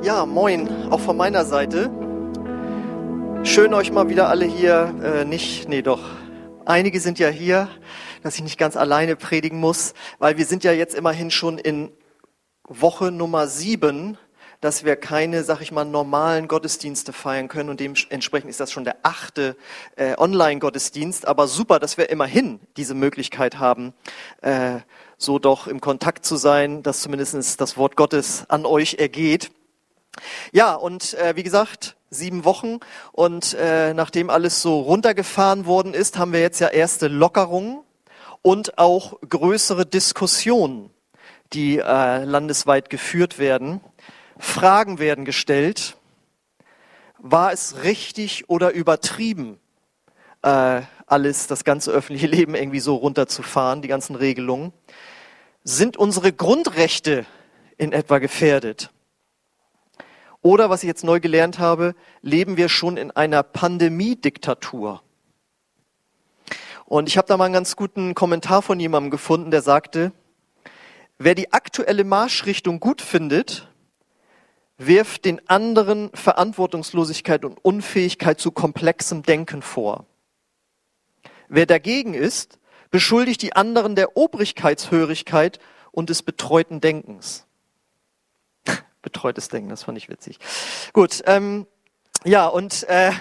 Ja, moin, auch von meiner Seite. Schön euch mal wieder alle hier, äh, nicht, nee doch, einige sind ja hier, dass ich nicht ganz alleine predigen muss, weil wir sind ja jetzt immerhin schon in Woche Nummer sieben, dass wir keine, sag ich mal, normalen Gottesdienste feiern können und dementsprechend ist das schon der achte äh, Online-Gottesdienst, aber super, dass wir immerhin diese Möglichkeit haben, äh, so doch im Kontakt zu sein, dass zumindest das Wort Gottes an euch ergeht. Ja, und äh, wie gesagt, sieben Wochen und äh, nachdem alles so runtergefahren worden ist, haben wir jetzt ja erste Lockerungen und auch größere Diskussionen, die äh, landesweit geführt werden. Fragen werden gestellt. War es richtig oder übertrieben, äh, alles, das ganze öffentliche Leben irgendwie so runterzufahren, die ganzen Regelungen? Sind unsere Grundrechte in etwa gefährdet? Oder, was ich jetzt neu gelernt habe, leben wir schon in einer Pandemiediktatur. Und ich habe da mal einen ganz guten Kommentar von jemandem gefunden, der sagte, wer die aktuelle Marschrichtung gut findet, wirft den anderen Verantwortungslosigkeit und Unfähigkeit zu komplexem Denken vor. Wer dagegen ist, beschuldigt die anderen der Obrigkeitshörigkeit und des betreuten Denkens betreutes Denken, das fand ich witzig. Gut, ähm, ja, und äh,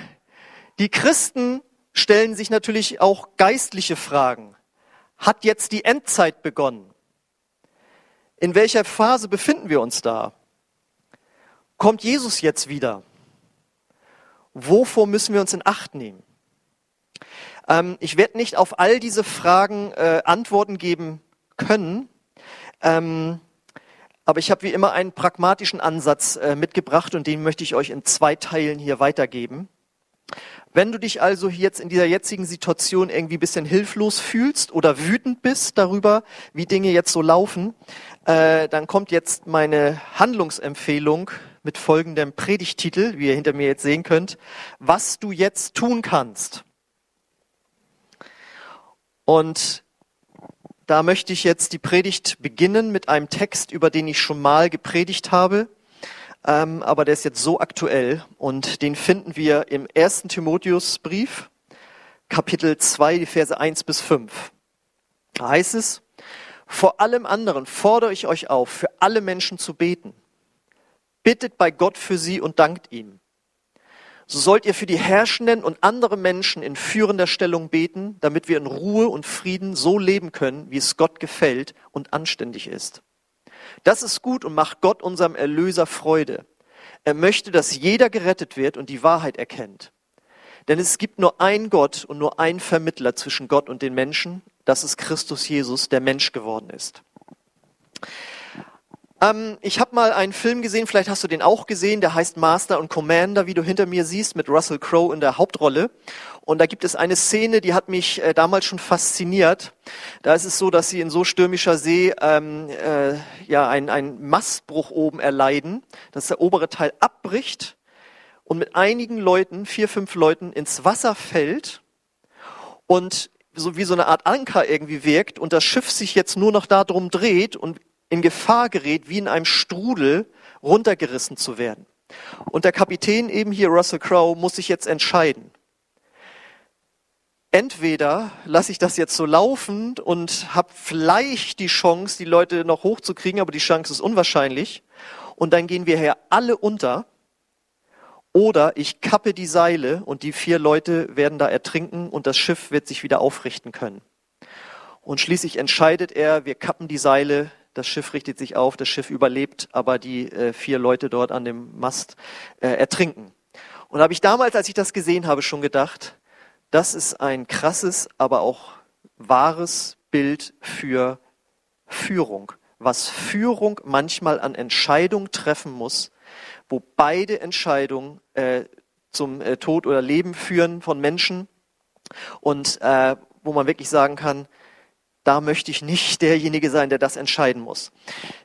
die Christen stellen sich natürlich auch geistliche Fragen. Hat jetzt die Endzeit begonnen? In welcher Phase befinden wir uns da? Kommt Jesus jetzt wieder? Wovor müssen wir uns in Acht nehmen? Ähm, ich werde nicht auf all diese Fragen äh, Antworten geben können. Ähm, aber ich habe wie immer einen pragmatischen Ansatz äh, mitgebracht und den möchte ich euch in zwei Teilen hier weitergeben. Wenn du dich also jetzt in dieser jetzigen Situation irgendwie ein bisschen hilflos fühlst oder wütend bist darüber, wie Dinge jetzt so laufen, äh, dann kommt jetzt meine Handlungsempfehlung mit folgendem Predigtitel, wie ihr hinter mir jetzt sehen könnt, was du jetzt tun kannst. Und da möchte ich jetzt die Predigt beginnen mit einem Text, über den ich schon mal gepredigt habe, ähm, aber der ist jetzt so aktuell und den finden wir im ersten Timotheusbrief, Kapitel 2, die Verse 1 bis 5. Da heißt es, vor allem anderen fordere ich euch auf, für alle Menschen zu beten. Bittet bei Gott für sie und dankt ihm so sollt ihr für die Herrschenden und andere Menschen in führender Stellung beten, damit wir in Ruhe und Frieden so leben können, wie es Gott gefällt und anständig ist. Das ist gut und macht Gott unserem Erlöser Freude. Er möchte, dass jeder gerettet wird und die Wahrheit erkennt. Denn es gibt nur ein Gott und nur ein Vermittler zwischen Gott und den Menschen, das ist Christus Jesus, der Mensch geworden ist. Ähm, ich habe mal einen Film gesehen, vielleicht hast du den auch gesehen, der heißt Master und Commander, wie du hinter mir siehst, mit Russell Crowe in der Hauptrolle. Und da gibt es eine Szene, die hat mich äh, damals schon fasziniert. Da ist es so, dass sie in so stürmischer See ähm, äh, ja einen, Mastbruch oben erleiden, dass der obere Teil abbricht und mit einigen Leuten, vier, fünf Leuten, ins Wasser fällt und so wie so eine Art Anker irgendwie wirkt und das Schiff sich jetzt nur noch darum dreht und in Gefahr gerät, wie in einem Strudel runtergerissen zu werden. Und der Kapitän eben hier, Russell Crowe, muss sich jetzt entscheiden. Entweder lasse ich das jetzt so laufen und habe vielleicht die Chance, die Leute noch hochzukriegen, aber die Chance ist unwahrscheinlich. Und dann gehen wir hier alle unter. Oder ich kappe die Seile und die vier Leute werden da ertrinken und das Schiff wird sich wieder aufrichten können. Und schließlich entscheidet er, wir kappen die Seile, das Schiff richtet sich auf, das Schiff überlebt, aber die äh, vier Leute dort an dem Mast äh, ertrinken. Und habe ich damals, als ich das gesehen habe, schon gedacht, das ist ein krasses, aber auch wahres Bild für Führung. Was Führung manchmal an Entscheidungen treffen muss, wo beide Entscheidungen äh, zum äh, Tod oder Leben führen von Menschen und äh, wo man wirklich sagen kann, da möchte ich nicht derjenige sein, der das entscheiden muss.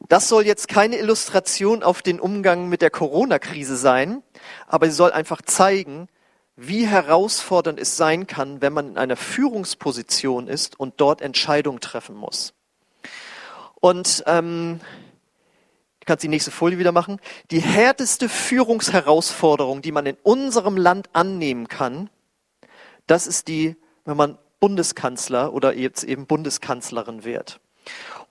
Das soll jetzt keine Illustration auf den Umgang mit der Corona-Krise sein, aber sie soll einfach zeigen, wie herausfordernd es sein kann, wenn man in einer Führungsposition ist und dort Entscheidungen treffen muss. Und ähm, Du kannst die nächste Folie wieder machen. Die härteste Führungsherausforderung, die man in unserem Land annehmen kann, das ist die, wenn man Bundeskanzler oder jetzt eben Bundeskanzlerin wird.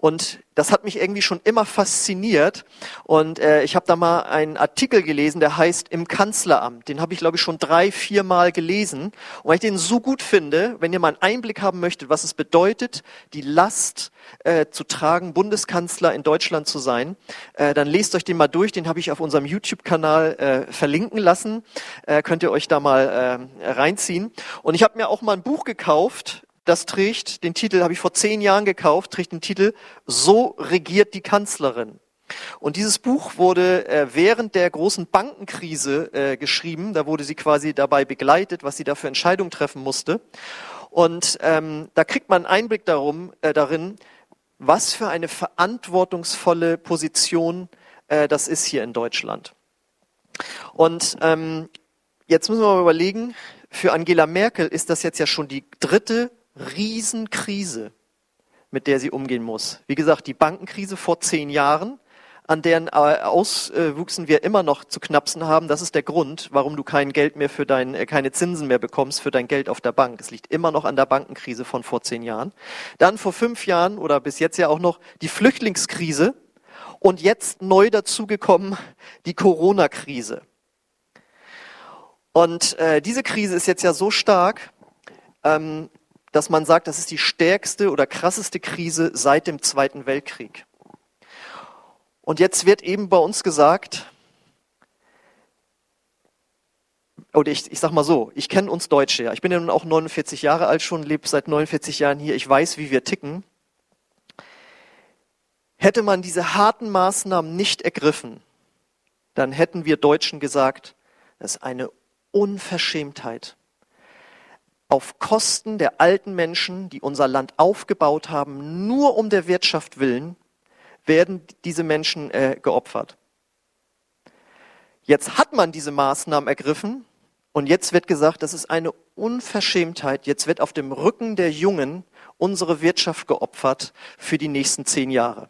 Und das hat mich irgendwie schon immer fasziniert. Und äh, ich habe da mal einen Artikel gelesen, der heißt Im Kanzleramt. Den habe ich, glaube ich, schon drei, vier Mal gelesen. Und weil ich den so gut finde, wenn ihr mal einen Einblick haben möchtet, was es bedeutet, die Last äh, zu tragen, Bundeskanzler in Deutschland zu sein, äh, dann lest euch den mal durch. Den habe ich auf unserem YouTube-Kanal äh, verlinken lassen. Äh, könnt ihr euch da mal äh, reinziehen. Und ich habe mir auch mal ein Buch gekauft, das trägt den Titel, habe ich vor zehn Jahren gekauft, trägt den Titel So regiert die Kanzlerin. Und dieses Buch wurde äh, während der großen Bankenkrise äh, geschrieben. Da wurde sie quasi dabei begleitet, was sie da für Entscheidungen treffen musste. Und ähm, da kriegt man einen Einblick darum, äh, darin, was für eine verantwortungsvolle Position äh, das ist hier in Deutschland. Und ähm, jetzt müssen wir mal überlegen, für Angela Merkel ist das jetzt ja schon die dritte Riesenkrise, mit der sie umgehen muss. Wie gesagt, die Bankenkrise vor zehn Jahren, an deren äh, Auswuchsen wir immer noch zu knapsen haben. Das ist der Grund, warum du kein Geld mehr für dein, äh, keine Zinsen mehr bekommst für dein Geld auf der Bank. Es liegt immer noch an der Bankenkrise von vor zehn Jahren. Dann vor fünf Jahren oder bis jetzt ja auch noch die Flüchtlingskrise und jetzt neu dazugekommen die Corona-Krise. Und äh, diese Krise ist jetzt ja so stark, ähm, dass man sagt, das ist die stärkste oder krasseste Krise seit dem Zweiten Weltkrieg. Und jetzt wird eben bei uns gesagt, oder ich, ich sag mal so, ich kenne uns Deutsche ja. Ich bin ja nun auch 49 Jahre alt schon, lebe seit 49 Jahren hier. Ich weiß, wie wir ticken. Hätte man diese harten Maßnahmen nicht ergriffen, dann hätten wir Deutschen gesagt, das ist eine Unverschämtheit auf Kosten der alten Menschen, die unser Land aufgebaut haben, nur um der Wirtschaft willen, werden diese Menschen äh, geopfert. Jetzt hat man diese Maßnahmen ergriffen und jetzt wird gesagt, das ist eine Unverschämtheit. Jetzt wird auf dem Rücken der Jungen unsere Wirtschaft geopfert für die nächsten zehn Jahre.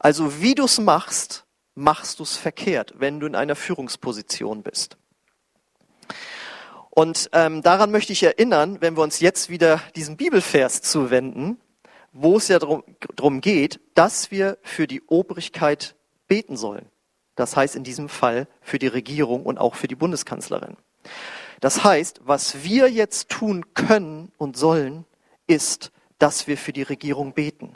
Also wie du es machst, machst du es verkehrt, wenn du in einer Führungsposition bist. Und ähm, daran möchte ich erinnern, wenn wir uns jetzt wieder diesem Bibelvers zuwenden, wo es ja darum geht, dass wir für die Obrigkeit beten sollen. Das heißt in diesem Fall für die Regierung und auch für die Bundeskanzlerin. Das heißt, was wir jetzt tun können und sollen, ist, dass wir für die Regierung beten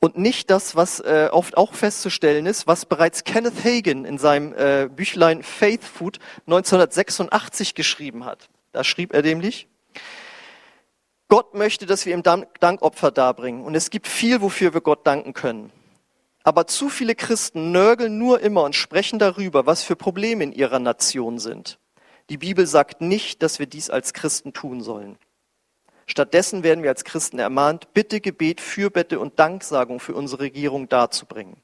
und nicht das, was äh, oft auch festzustellen ist, was bereits Kenneth Hagen in seinem äh, Büchlein Faith Food 1986 geschrieben hat. Da schrieb er nämlich, Gott möchte, dass wir ihm Dankopfer darbringen und es gibt viel, wofür wir Gott danken können. Aber zu viele Christen nörgeln nur immer und sprechen darüber, was für Probleme in ihrer Nation sind. Die Bibel sagt nicht, dass wir dies als Christen tun sollen. Stattdessen werden wir als Christen ermahnt, Bitte, Gebet, Fürbitte und Danksagung für unsere Regierung darzubringen.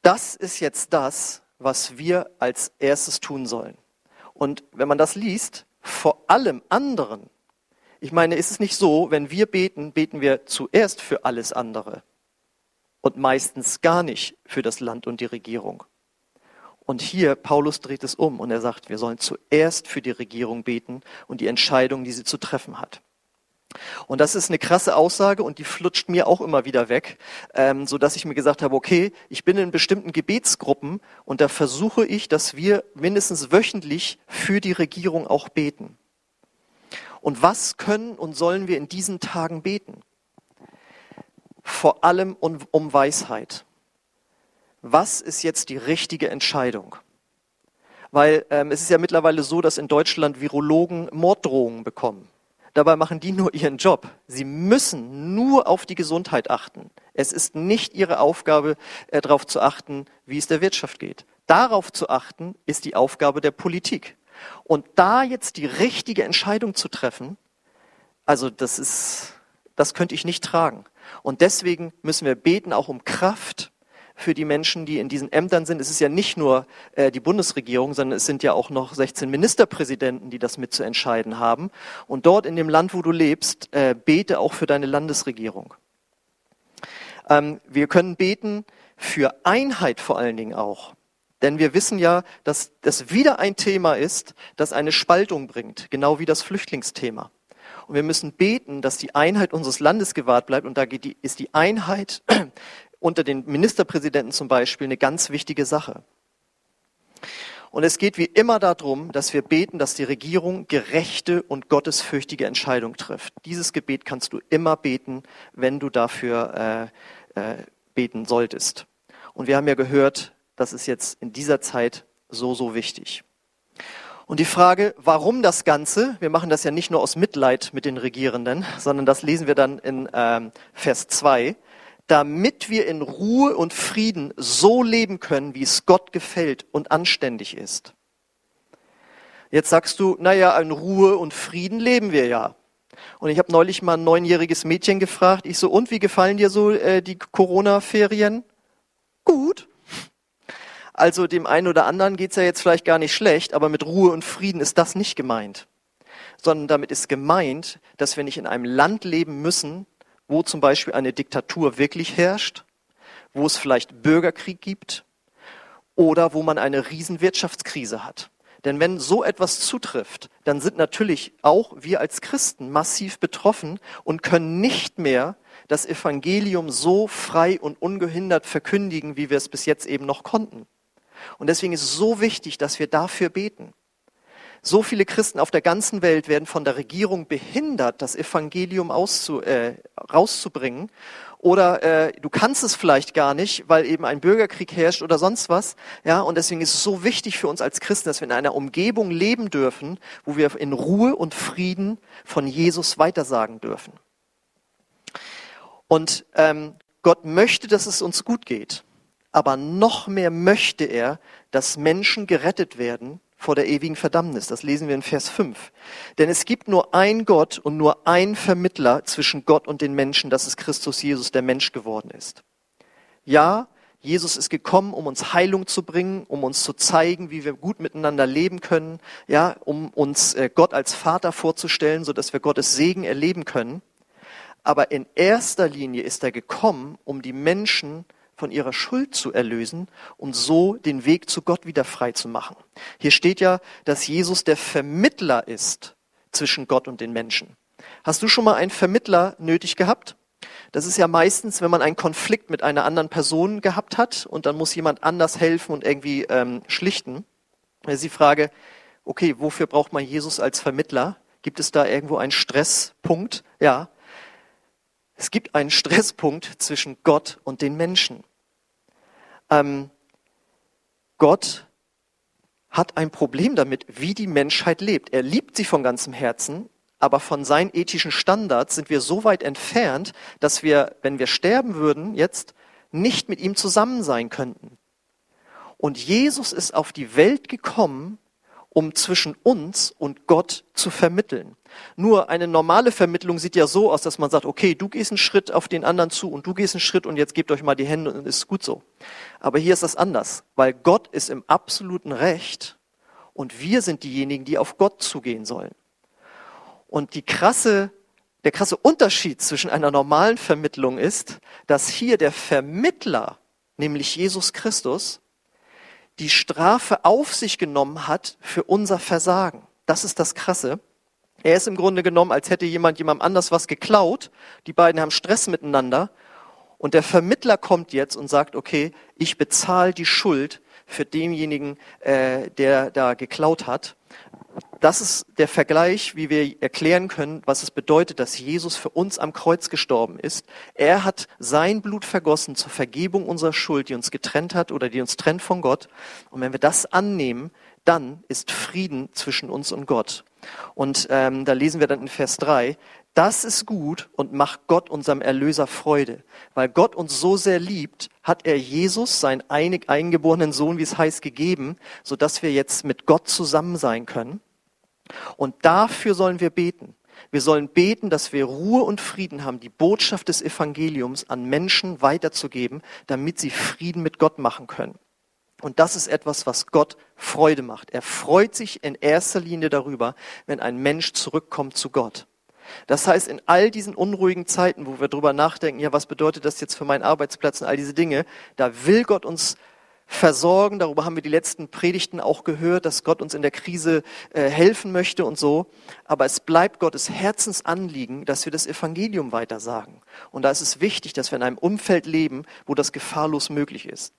Das ist jetzt das, was wir als erstes tun sollen. Und wenn man das liest, vor allem anderen, ich meine, ist es nicht so, wenn wir beten, beten wir zuerst für alles andere und meistens gar nicht für das Land und die Regierung. Und hier, Paulus dreht es um und er sagt, wir sollen zuerst für die Regierung beten und die Entscheidung, die sie zu treffen hat. Und das ist eine krasse Aussage und die flutscht mir auch immer wieder weg, ähm, so dass ich mir gesagt habe, okay, ich bin in bestimmten Gebetsgruppen und da versuche ich, dass wir mindestens wöchentlich für die Regierung auch beten. Und was können und sollen wir in diesen Tagen beten? Vor allem um, um Weisheit was ist jetzt die richtige Entscheidung? Weil ähm, es ist ja mittlerweile so, dass in Deutschland Virologen Morddrohungen bekommen. Dabei machen die nur ihren Job. Sie müssen nur auf die Gesundheit achten. Es ist nicht ihre Aufgabe, äh, darauf zu achten, wie es der Wirtschaft geht. Darauf zu achten, ist die Aufgabe der Politik. Und da jetzt die richtige Entscheidung zu treffen, also das ist, das könnte ich nicht tragen. Und deswegen müssen wir beten auch um Kraft für die Menschen, die in diesen Ämtern sind. Es ist ja nicht nur äh, die Bundesregierung, sondern es sind ja auch noch 16 Ministerpräsidenten, die das mitzuentscheiden haben. Und dort in dem Land, wo du lebst, äh, bete auch für deine Landesregierung. Ähm, wir können beten für Einheit vor allen Dingen auch. Denn wir wissen ja, dass das wieder ein Thema ist, das eine Spaltung bringt, genau wie das Flüchtlingsthema. Und wir müssen beten, dass die Einheit unseres Landes gewahrt bleibt. Und da die, ist die Einheit unter den Ministerpräsidenten zum Beispiel eine ganz wichtige Sache. Und es geht wie immer darum, dass wir beten, dass die Regierung gerechte und gottesfürchtige Entscheidungen trifft. Dieses Gebet kannst du immer beten, wenn du dafür äh, äh, beten solltest. Und wir haben ja gehört, das ist jetzt in dieser Zeit so, so wichtig. Und die Frage, warum das Ganze? Wir machen das ja nicht nur aus Mitleid mit den Regierenden, sondern das lesen wir dann in ähm, Vers 2 damit wir in Ruhe und Frieden so leben können, wie es Gott gefällt und anständig ist. Jetzt sagst du, naja, in Ruhe und Frieden leben wir ja. Und ich habe neulich mal ein neunjähriges Mädchen gefragt, ich so, und wie gefallen dir so äh, die Corona-Ferien? Gut. Also dem einen oder anderen geht's ja jetzt vielleicht gar nicht schlecht, aber mit Ruhe und Frieden ist das nicht gemeint. Sondern damit ist gemeint, dass wir nicht in einem Land leben müssen, wo zum Beispiel eine Diktatur wirklich herrscht, wo es vielleicht Bürgerkrieg gibt oder wo man eine riesen Wirtschaftskrise hat. Denn wenn so etwas zutrifft, dann sind natürlich auch wir als Christen massiv betroffen und können nicht mehr das Evangelium so frei und ungehindert verkündigen, wie wir es bis jetzt eben noch konnten. Und deswegen ist es so wichtig, dass wir dafür beten. So viele Christen auf der ganzen Welt werden von der Regierung behindert, das Evangelium auszu, äh, rauszubringen. Oder äh, du kannst es vielleicht gar nicht, weil eben ein Bürgerkrieg herrscht oder sonst was. Ja, und deswegen ist es so wichtig für uns als Christen, dass wir in einer Umgebung leben dürfen, wo wir in Ruhe und Frieden von Jesus weitersagen dürfen. Und ähm, Gott möchte, dass es uns gut geht. Aber noch mehr möchte er, dass Menschen gerettet werden vor der ewigen Verdammnis. Das lesen wir in Vers 5. Denn es gibt nur ein Gott und nur ein Vermittler zwischen Gott und den Menschen, das ist Christus Jesus, der Mensch geworden ist. Ja, Jesus ist gekommen, um uns Heilung zu bringen, um uns zu zeigen, wie wir gut miteinander leben können, ja, um uns äh, Gott als Vater vorzustellen, so dass wir Gottes Segen erleben können. Aber in erster Linie ist er gekommen, um die Menschen von ihrer Schuld zu erlösen und so den Weg zu Gott wieder frei zu machen. Hier steht ja, dass Jesus der Vermittler ist zwischen Gott und den Menschen. Hast du schon mal einen Vermittler nötig gehabt? Das ist ja meistens, wenn man einen Konflikt mit einer anderen Person gehabt hat und dann muss jemand anders helfen und irgendwie ähm, schlichten. Das ist die Frage, okay, wofür braucht man Jesus als Vermittler? Gibt es da irgendwo einen Stresspunkt? Ja. Es gibt einen Stresspunkt zwischen Gott und den Menschen ähm, Gott hat ein Problem damit, wie die Menschheit lebt. Er liebt sie von ganzem Herzen, aber von seinen ethischen Standards sind wir so weit entfernt, dass wir, wenn wir sterben würden, jetzt nicht mit ihm zusammen sein könnten. Und Jesus ist auf die Welt gekommen, um zwischen uns und Gott zu vermitteln. Nur eine normale Vermittlung sieht ja so aus, dass man sagt, okay, du gehst einen Schritt auf den anderen zu und du gehst einen Schritt und jetzt gebt euch mal die Hände und ist gut so. Aber hier ist das anders, weil Gott ist im absoluten Recht und wir sind diejenigen, die auf Gott zugehen sollen. Und die krasse, der krasse Unterschied zwischen einer normalen Vermittlung ist, dass hier der Vermittler, nämlich Jesus Christus, die Strafe auf sich genommen hat für unser Versagen. Das ist das Krasse. Er ist im Grunde genommen, als hätte jemand jemandem anders was geklaut. Die beiden haben Stress miteinander. Und der Vermittler kommt jetzt und sagt, okay, ich bezahle die Schuld für denjenigen, äh, der da geklaut hat. Das ist der Vergleich, wie wir erklären können, was es bedeutet, dass Jesus für uns am Kreuz gestorben ist. Er hat sein Blut vergossen zur Vergebung unserer Schuld, die uns getrennt hat oder die uns trennt von Gott. Und wenn wir das annehmen, dann ist Frieden zwischen uns und Gott. Und ähm, da lesen wir dann in Vers 3, das ist gut und macht Gott unserem Erlöser Freude. Weil Gott uns so sehr liebt, hat er Jesus, seinen eingeborenen Sohn, wie es heißt, gegeben, sodass wir jetzt mit Gott zusammen sein können. Und dafür sollen wir beten. Wir sollen beten, dass wir Ruhe und Frieden haben, die Botschaft des Evangeliums an Menschen weiterzugeben, damit sie Frieden mit Gott machen können. Und das ist etwas, was Gott Freude macht. Er freut sich in erster Linie darüber, wenn ein Mensch zurückkommt zu Gott. Das heißt, in all diesen unruhigen Zeiten, wo wir drüber nachdenken, ja, was bedeutet das jetzt für meinen Arbeitsplatz und all diese Dinge, da will Gott uns versorgen. Darüber haben wir die letzten Predigten auch gehört, dass Gott uns in der Krise äh, helfen möchte und so. Aber es bleibt Gottes Herzensanliegen, dass wir das Evangelium weitersagen. Und da ist es wichtig, dass wir in einem Umfeld leben, wo das gefahrlos möglich ist.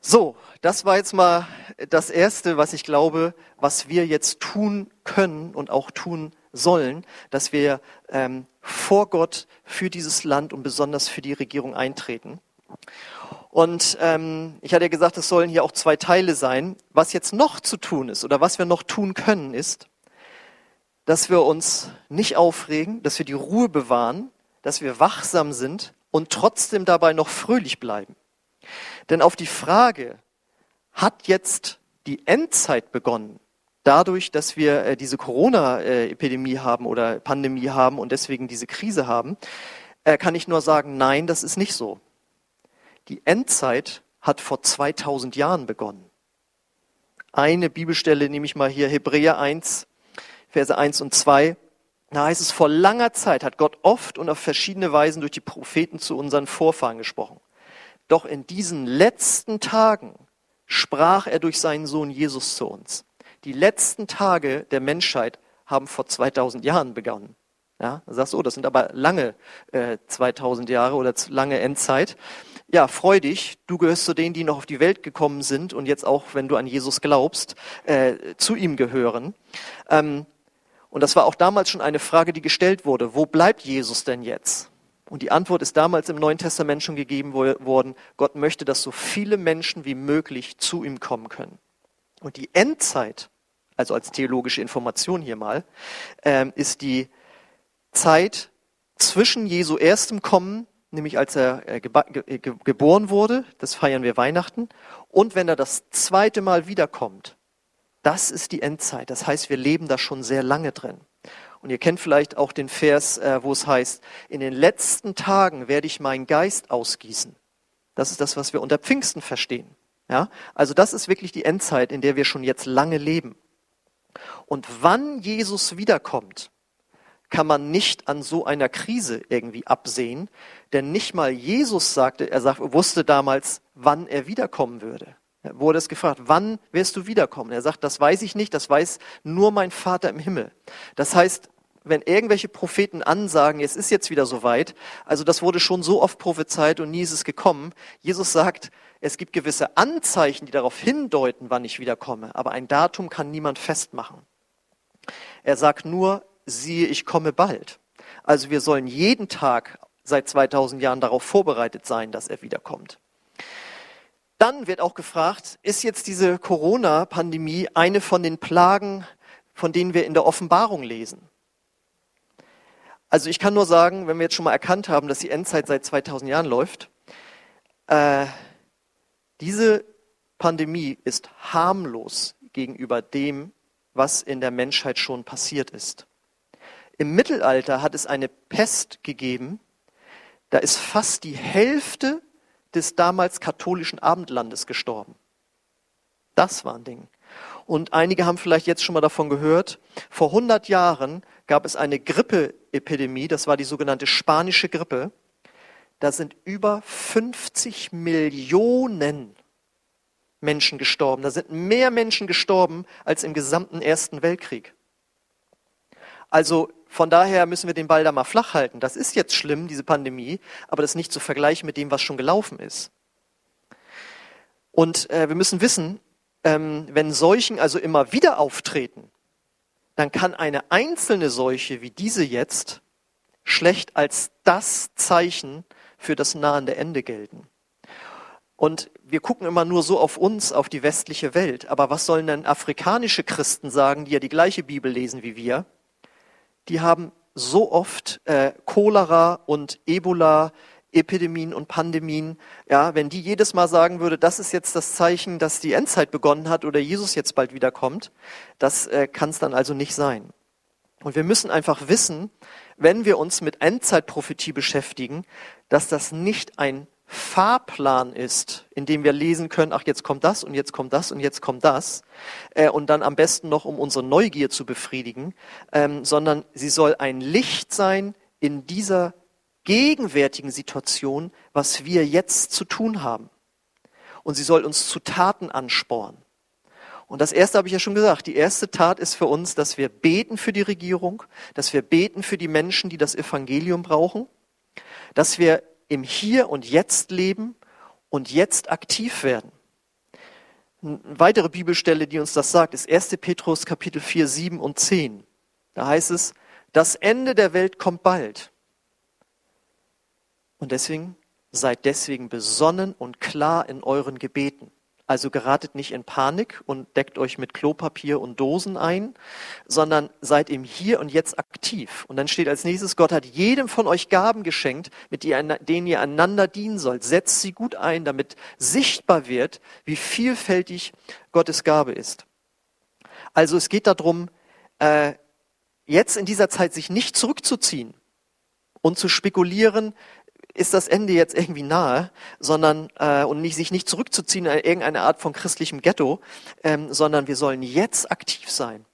So, das war jetzt mal das Erste, was ich glaube, was wir jetzt tun können und auch tun sollen, dass wir ähm, vor Gott für dieses Land und besonders für die Regierung eintreten. Und ähm, ich hatte ja gesagt, es sollen hier auch zwei Teile sein. Was jetzt noch zu tun ist oder was wir noch tun können, ist, dass wir uns nicht aufregen, dass wir die Ruhe bewahren, dass wir wachsam sind und trotzdem dabei noch fröhlich bleiben. Denn auf die Frage, hat jetzt die Endzeit begonnen, dadurch, dass wir äh, diese Corona-Epidemie haben oder Pandemie haben und deswegen diese Krise haben, äh, kann ich nur sagen, nein, das ist nicht so. Die Endzeit hat vor 2000 Jahren begonnen. Eine Bibelstelle nehme ich mal hier, Hebräer 1, Verse 1 und 2. Da heißt es, vor langer Zeit hat Gott oft und auf verschiedene Weisen durch die Propheten zu unseren Vorfahren gesprochen. Doch in diesen letzten Tagen sprach er durch seinen Sohn Jesus zu uns. Die letzten Tage der Menschheit haben vor 2000 Jahren begonnen. Ja, du sagst, oh, das sind aber lange äh, 2000 Jahre oder lange Endzeit. Ja, freu dich, du gehörst zu denen, die noch auf die Welt gekommen sind und jetzt auch, wenn du an Jesus glaubst, äh, zu ihm gehören. Ähm, und das war auch damals schon eine Frage, die gestellt wurde. Wo bleibt Jesus denn jetzt? Und die Antwort ist damals im Neuen Testament schon gegeben worden. Gott möchte, dass so viele Menschen wie möglich zu ihm kommen können. Und die Endzeit, also als theologische Information hier mal, ähm, ist die Zeit zwischen Jesu erstem Kommen, nämlich als er äh, geboren wurde, das feiern wir Weihnachten, und wenn er das zweite Mal wiederkommt. Das ist die Endzeit. Das heißt, wir leben da schon sehr lange drin. Und ihr kennt vielleicht auch den Vers, äh, wo es heißt, in den letzten Tagen werde ich meinen Geist ausgießen. Das ist das, was wir unter Pfingsten verstehen. Ja? Also das ist wirklich die Endzeit, in der wir schon jetzt lange leben. Und wann Jesus wiederkommt, kann man nicht an so einer Krise irgendwie absehen, denn nicht mal Jesus sagte, er sagt, wusste damals, wann er wiederkommen würde. Er wurde es gefragt, wann wirst du wiederkommen? Er sagt, das weiß ich nicht, das weiß nur mein Vater im Himmel. Das heißt, wenn irgendwelche Propheten ansagen, es ist jetzt wieder soweit, also das wurde schon so oft prophezeit und nie ist es gekommen. Jesus sagt, es gibt gewisse Anzeichen, die darauf hindeuten, wann ich wiederkomme, aber ein Datum kann niemand festmachen. Er sagt nur, siehe, ich komme bald. Also wir sollen jeden Tag seit 2000 Jahren darauf vorbereitet sein, dass er wiederkommt. Dann wird auch gefragt, ist jetzt diese Corona-Pandemie eine von den Plagen, von denen wir in der Offenbarung lesen? Also ich kann nur sagen, wenn wir jetzt schon mal erkannt haben, dass die Endzeit seit 2000 Jahren läuft, äh, diese Pandemie ist harmlos gegenüber dem, was in der Menschheit schon passiert ist. Im Mittelalter hat es eine Pest gegeben, da ist fast die Hälfte des damals katholischen Abendlandes gestorben. Das war ein Ding. Und einige haben vielleicht jetzt schon mal davon gehört. Vor 100 Jahren gab es eine Grippeepidemie, das war die sogenannte spanische Grippe. Da sind über 50 Millionen Menschen gestorben. Da sind mehr Menschen gestorben als im gesamten Ersten Weltkrieg. Also von daher müssen wir den Ball da mal flach halten. Das ist jetzt schlimm, diese Pandemie, aber das nicht zu vergleichen mit dem, was schon gelaufen ist. Und äh, wir müssen wissen, ähm, wenn Seuchen also immer wieder auftreten, dann kann eine einzelne Seuche wie diese jetzt schlecht als das Zeichen für das nahende Ende gelten. Und wir gucken immer nur so auf uns, auf die westliche Welt. Aber was sollen denn afrikanische Christen sagen, die ja die gleiche Bibel lesen wie wir? Die haben so oft äh, Cholera und Ebola, Epidemien und Pandemien. Ja, wenn die jedes Mal sagen würde, das ist jetzt das Zeichen, dass die Endzeit begonnen hat oder Jesus jetzt bald wiederkommt, das äh, kann es dann also nicht sein. Und wir müssen einfach wissen, wenn wir uns mit Endzeitprophetie beschäftigen, dass das nicht ein Fahrplan ist, in dem wir lesen können, ach jetzt kommt das und jetzt kommt das und jetzt kommt das, äh, und dann am besten noch, um unsere Neugier zu befriedigen, ähm, sondern sie soll ein Licht sein in dieser gegenwärtigen Situation, was wir jetzt zu tun haben. Und sie soll uns zu Taten anspornen. Und das erste habe ich ja schon gesagt. Die erste Tat ist für uns, dass wir beten für die Regierung, dass wir beten für die Menschen, die das Evangelium brauchen, dass wir im Hier und Jetzt leben und jetzt aktiv werden. Eine weitere Bibelstelle, die uns das sagt, ist 1. Petrus Kapitel 4, 7 und 10. Da heißt es, das Ende der Welt kommt bald. Und deswegen seid deswegen besonnen und klar in euren Gebeten. Also geratet nicht in Panik und deckt euch mit Klopapier und Dosen ein, sondern seid im Hier und Jetzt aktiv. Und dann steht als nächstes, Gott hat jedem von euch Gaben geschenkt, mit denen ihr einander dienen sollt. Setzt sie gut ein, damit sichtbar wird, wie vielfältig Gottes Gabe ist. Also es geht darum, äh, jetzt in dieser Zeit sich nicht zurückzuziehen und zu spekulieren, ist das Ende jetzt irgendwie nahe, sondern äh, und nicht, sich nicht zurückzuziehen in irgendeine Art von christlichem Ghetto, ähm, sondern wir sollen jetzt aktiv sein.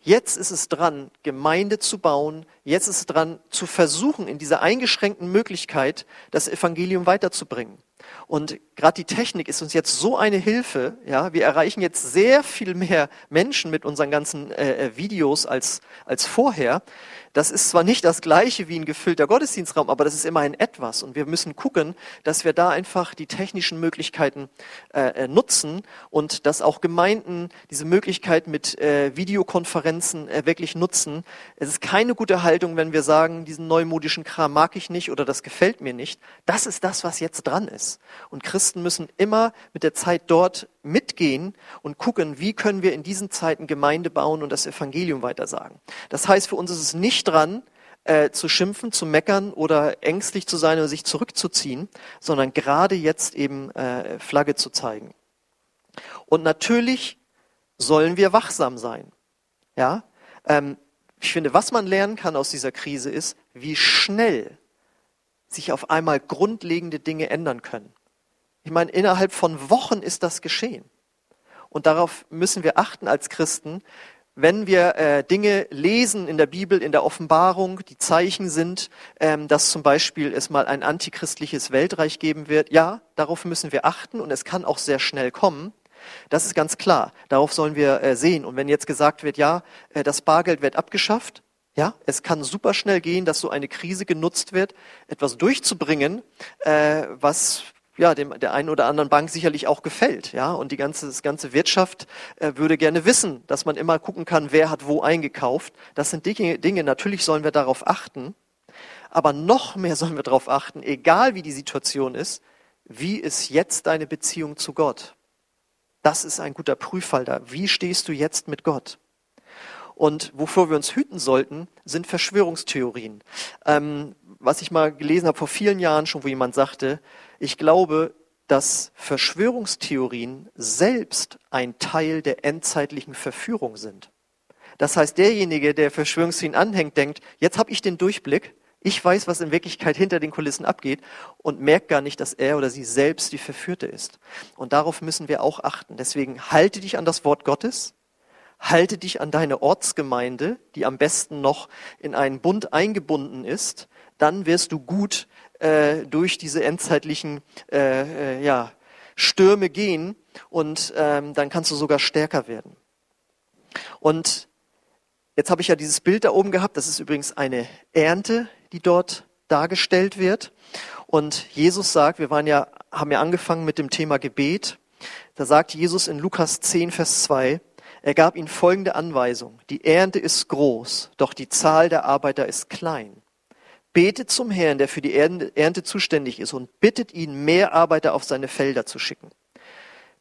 Jetzt ist es dran, Gemeinde zu bauen. Jetzt ist es dran, zu versuchen, in dieser eingeschränkten Möglichkeit das Evangelium weiterzubringen. Und gerade die Technik ist uns jetzt so eine Hilfe. Ja, wir erreichen jetzt sehr viel mehr Menschen mit unseren ganzen äh, äh Videos als als vorher. Das ist zwar nicht das gleiche wie ein gefüllter Gottesdienstraum, aber das ist immerhin etwas. Und wir müssen gucken, dass wir da einfach die technischen Möglichkeiten äh, äh, nutzen und dass auch Gemeinden diese Möglichkeit mit äh, Videokonferenzen äh, wirklich nutzen. Es ist keine gute Haltung, wenn wir sagen, diesen neumodischen Kram mag ich nicht oder das gefällt mir nicht. Das ist das, was jetzt dran ist. Und Christen müssen immer mit der Zeit dort mitgehen und gucken, wie können wir in diesen Zeiten Gemeinde bauen und das Evangelium weitersagen. Das heißt, für uns ist es nicht dran, äh, zu schimpfen, zu meckern oder ängstlich zu sein oder sich zurückzuziehen, sondern gerade jetzt eben äh, Flagge zu zeigen. Und natürlich sollen wir wachsam sein. Ja, ähm, ich finde, was man lernen kann aus dieser Krise ist, wie schnell sich auf einmal grundlegende Dinge ändern können. Ich meine, innerhalb von Wochen ist das geschehen. Und darauf müssen wir achten als Christen, wenn wir äh, Dinge lesen in der Bibel, in der Offenbarung, die Zeichen sind, ähm, dass zum Beispiel es mal ein antichristliches Weltreich geben wird, ja, darauf müssen wir achten und es kann auch sehr schnell kommen. Das ist ganz klar. Darauf sollen wir äh, sehen. Und wenn jetzt gesagt wird, ja, äh, das Bargeld wird abgeschafft, ja, es kann super schnell gehen, dass so eine Krise genutzt wird, etwas durchzubringen, äh, was ja, dem, der einen oder anderen Bank sicherlich auch gefällt. Ja, und die ganze, das ganze Wirtschaft äh, würde gerne wissen, dass man immer gucken kann, wer hat wo eingekauft. Das sind Dinge, Dinge, natürlich sollen wir darauf achten. Aber noch mehr sollen wir darauf achten, egal wie die Situation ist, wie ist jetzt deine Beziehung zu Gott? Das ist ein guter Prüffall da. Wie stehst du jetzt mit Gott? Und wovor wir uns hüten sollten, sind Verschwörungstheorien. Ähm, was ich mal gelesen habe vor vielen Jahren schon, wo jemand sagte, ich glaube, dass Verschwörungstheorien selbst ein Teil der endzeitlichen Verführung sind. Das heißt, derjenige, der Verschwörungstheorien anhängt, denkt, jetzt habe ich den Durchblick, ich weiß, was in Wirklichkeit hinter den Kulissen abgeht und merkt gar nicht, dass er oder sie selbst die Verführte ist. Und darauf müssen wir auch achten. Deswegen halte dich an das Wort Gottes, halte dich an deine Ortsgemeinde, die am besten noch in einen Bund eingebunden ist, dann wirst du gut äh, durch diese endzeitlichen äh, äh, ja, Stürme gehen und ähm, dann kannst du sogar stärker werden. Und jetzt habe ich ja dieses Bild da oben gehabt. Das ist übrigens eine Ernte, die dort dargestellt wird. Und Jesus sagt, wir waren ja, haben ja angefangen mit dem Thema Gebet. Da sagt Jesus in Lukas 10, Vers 2, er gab ihnen folgende Anweisung. Die Ernte ist groß, doch die Zahl der Arbeiter ist klein. Betet zum Herrn, der für die Ernte zuständig ist, und bittet ihn, mehr Arbeiter auf seine Felder zu schicken.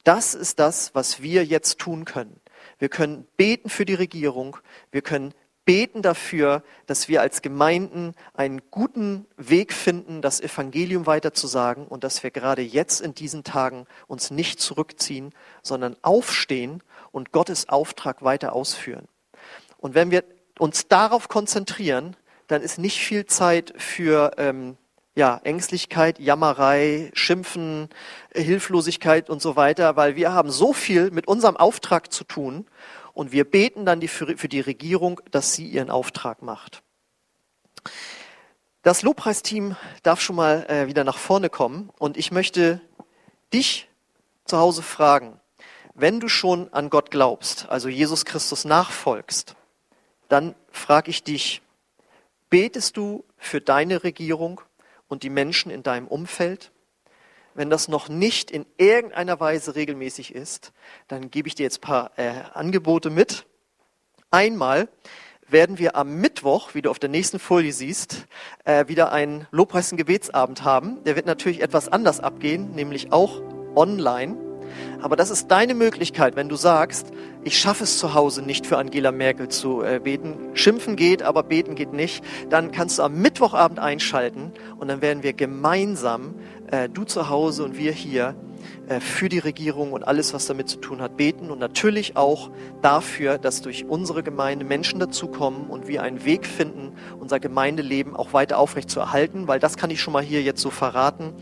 Das ist das, was wir jetzt tun können. Wir können beten für die Regierung. Wir können beten dafür, dass wir als Gemeinden einen guten Weg finden, das Evangelium weiterzusagen und dass wir gerade jetzt in diesen Tagen uns nicht zurückziehen, sondern aufstehen und Gottes Auftrag weiter ausführen. Und wenn wir uns darauf konzentrieren, dann ist nicht viel Zeit für ähm, ja, Ängstlichkeit, Jammerei, Schimpfen, Hilflosigkeit und so weiter, weil wir haben so viel mit unserem Auftrag zu tun und wir beten dann die, für, für die Regierung, dass sie ihren Auftrag macht. Das Lobpreisteam darf schon mal äh, wieder nach vorne kommen und ich möchte dich zu Hause fragen, wenn du schon an Gott glaubst, also Jesus Christus nachfolgst, dann frage ich dich, betest du für deine Regierung und die Menschen in deinem Umfeld? Wenn das noch nicht in irgendeiner Weise regelmäßig ist, dann gebe ich dir jetzt ein paar äh, Angebote mit. Einmal werden wir am Mittwoch, wie du auf der nächsten Folie siehst, äh, wieder einen Lobpreis- Gebetsabend haben. Der wird natürlich etwas anders abgehen, nämlich auch online. Aber das ist deine Möglichkeit, wenn du sagst, ich schaffe es zu Hause nicht für Angela Merkel zu äh, beten. Schimpfen geht, aber beten geht nicht. Dann kannst du am Mittwochabend einschalten und dann werden wir gemeinsam, äh, du zu Hause und wir hier, äh, für die Regierung und alles, was damit zu tun hat, beten und natürlich auch dafür, dass durch unsere Gemeinde Menschen dazukommen und wir einen Weg finden, unser Gemeindeleben auch weiter aufrecht zu erhalten, weil das kann ich schon mal hier jetzt so verraten.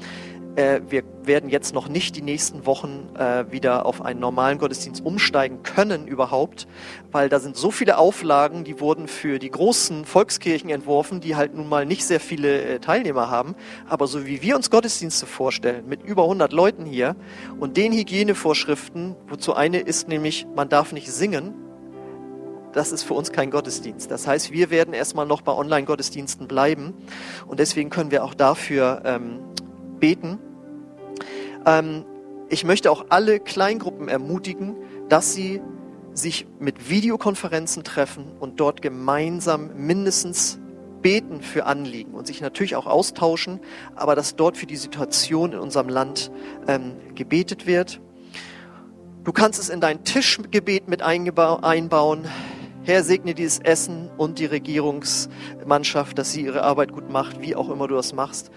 Äh, wir werden jetzt noch nicht die nächsten Wochen äh, wieder auf einen normalen Gottesdienst umsteigen können überhaupt, weil da sind so viele Auflagen, die wurden für die großen Volkskirchen entworfen, die halt nun mal nicht sehr viele äh, Teilnehmer haben. Aber so wie wir uns Gottesdienste vorstellen, mit über 100 Leuten hier und den Hygienevorschriften, wozu eine ist nämlich, man darf nicht singen, das ist für uns kein Gottesdienst. Das heißt, wir werden erstmal noch bei Online-Gottesdiensten bleiben und deswegen können wir auch dafür ähm, beten. Ähm, ich möchte auch alle Kleingruppen ermutigen, dass sie sich mit Videokonferenzen treffen und dort gemeinsam mindestens beten für Anliegen und sich natürlich auch austauschen, aber dass dort für die Situation in unserem Land ähm, gebetet wird. Du kannst es in dein Tischgebet mit einbauen. Herr, segne dieses Essen und die Regierungsmannschaft, dass sie ihre Arbeit gut macht, wie auch immer du das machst.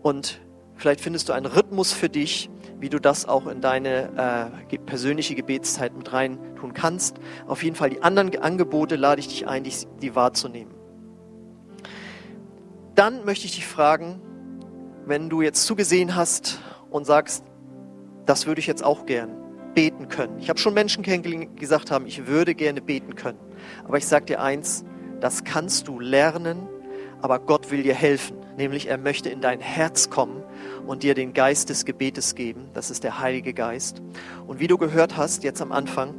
Und Vielleicht findest du einen Rhythmus für dich, wie du das auch in deine äh, persönliche Gebetszeit mit rein tun kannst. Auf jeden Fall die anderen Angebote lade ich dich ein, die, die wahrzunehmen. Dann möchte ich dich fragen, wenn du jetzt zugesehen hast und sagst, das würde ich jetzt auch gern beten können. Ich habe schon Menschen kennengelernt, die gesagt haben, ich würde gerne beten können. Aber ich sage dir eins, das kannst du lernen, aber Gott will dir helfen. Nämlich er möchte in dein Herz kommen und dir den Geist des Gebetes geben. Das ist der Heilige Geist. Und wie du gehört hast jetzt am Anfang,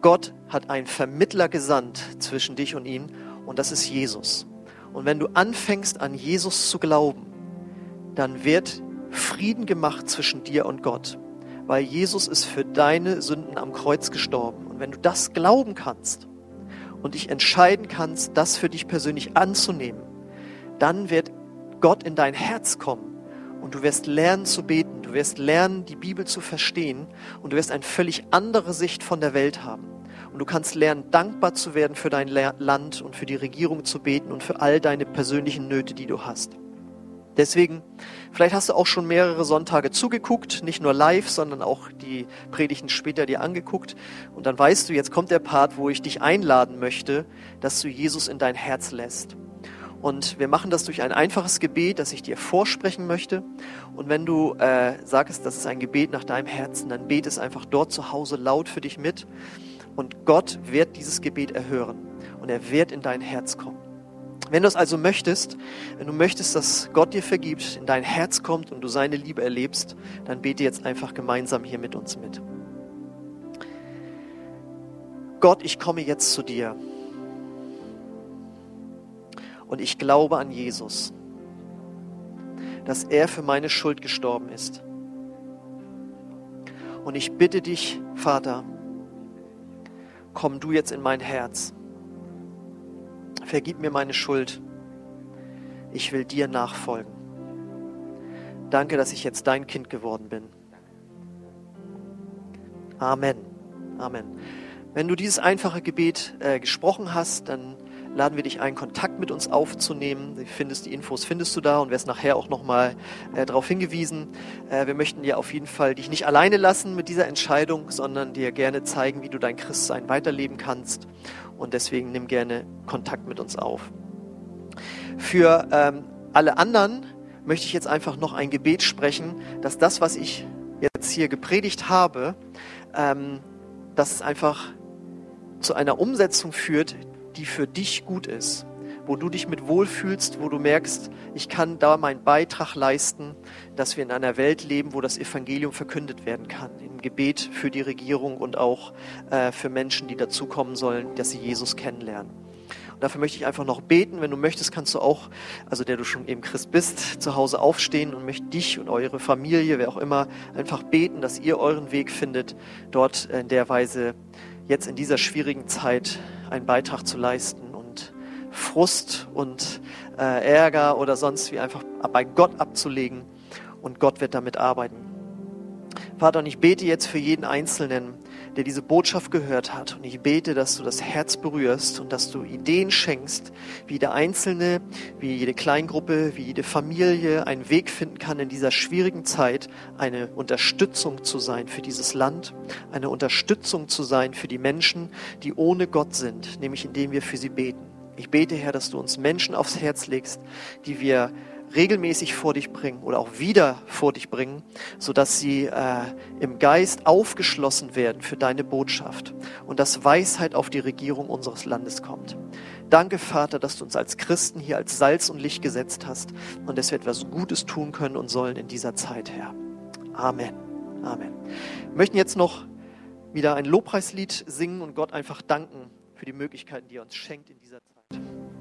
Gott hat einen Vermittler gesandt zwischen dich und ihm und das ist Jesus. Und wenn du anfängst an Jesus zu glauben, dann wird Frieden gemacht zwischen dir und Gott, weil Jesus ist für deine Sünden am Kreuz gestorben. Und wenn du das glauben kannst und dich entscheiden kannst, das für dich persönlich anzunehmen, dann wird Gott in dein Herz kommen und du wirst lernen zu beten, du wirst lernen, die Bibel zu verstehen und du wirst eine völlig andere Sicht von der Welt haben. Und du kannst lernen, dankbar zu werden für dein Land und für die Regierung zu beten und für all deine persönlichen Nöte, die du hast. Deswegen, vielleicht hast du auch schon mehrere Sonntage zugeguckt, nicht nur live, sondern auch die Predigten später dir angeguckt. Und dann weißt du, jetzt kommt der Part, wo ich dich einladen möchte, dass du Jesus in dein Herz lässt. Und wir machen das durch ein einfaches Gebet, das ich dir vorsprechen möchte. Und wenn du äh, sagst, das ist ein Gebet nach deinem Herzen, dann bete es einfach dort zu Hause laut für dich mit. Und Gott wird dieses Gebet erhören. Und er wird in dein Herz kommen. Wenn du es also möchtest, wenn du möchtest, dass Gott dir vergibt, in dein Herz kommt und du seine Liebe erlebst, dann bete jetzt einfach gemeinsam hier mit uns mit. Gott, ich komme jetzt zu dir. Und ich glaube an Jesus, dass er für meine Schuld gestorben ist. Und ich bitte dich, Vater, komm du jetzt in mein Herz. Vergib mir meine Schuld. Ich will dir nachfolgen. Danke, dass ich jetzt dein Kind geworden bin. Amen. Amen. Wenn du dieses einfache Gebet äh, gesprochen hast, dann laden wir dich ein, Kontakt mit uns aufzunehmen. Du findest die Infos findest du da und wirst nachher auch nochmal äh, darauf hingewiesen. Äh, wir möchten dir auf jeden Fall dich nicht alleine lassen mit dieser Entscheidung, sondern dir gerne zeigen, wie du dein Christsein weiterleben kannst. Und deswegen nimm gerne Kontakt mit uns auf. Für ähm, alle anderen möchte ich jetzt einfach noch ein Gebet sprechen, dass das, was ich jetzt hier gepredigt habe, ähm, dass es einfach zu einer Umsetzung führt, die für dich gut ist, wo du dich mit wohlfühlst, wo du merkst, ich kann da meinen Beitrag leisten, dass wir in einer Welt leben, wo das Evangelium verkündet werden kann. Im Gebet für die Regierung und auch äh, für Menschen, die dazukommen sollen, dass sie Jesus kennenlernen. Und dafür möchte ich einfach noch beten. Wenn du möchtest, kannst du auch, also der du schon eben Christ bist, zu Hause aufstehen und möchte dich und eure Familie, wer auch immer, einfach beten, dass ihr euren Weg findet, dort in der Weise jetzt in dieser schwierigen Zeit einen Beitrag zu leisten und Frust und äh, Ärger oder sonst wie einfach bei Gott abzulegen und Gott wird damit arbeiten. Vater, und ich bete jetzt für jeden Einzelnen, der diese Botschaft gehört hat. Und ich bete, dass du das Herz berührst und dass du Ideen schenkst, wie der Einzelne, wie jede Kleingruppe, wie jede Familie einen Weg finden kann in dieser schwierigen Zeit, eine Unterstützung zu sein für dieses Land, eine Unterstützung zu sein für die Menschen, die ohne Gott sind, nämlich indem wir für sie beten. Ich bete, Herr, dass du uns Menschen aufs Herz legst, die wir regelmäßig vor dich bringen oder auch wieder vor dich bringen, sodass sie äh, im Geist aufgeschlossen werden für deine Botschaft und dass Weisheit auf die Regierung unseres Landes kommt. Danke, Vater, dass du uns als Christen hier als Salz und Licht gesetzt hast und dass wir etwas Gutes tun können und sollen in dieser Zeit, Herr. Amen. Amen. Wir möchten jetzt noch wieder ein Lobpreislied singen und Gott einfach danken für die Möglichkeiten, die er uns schenkt in dieser Zeit.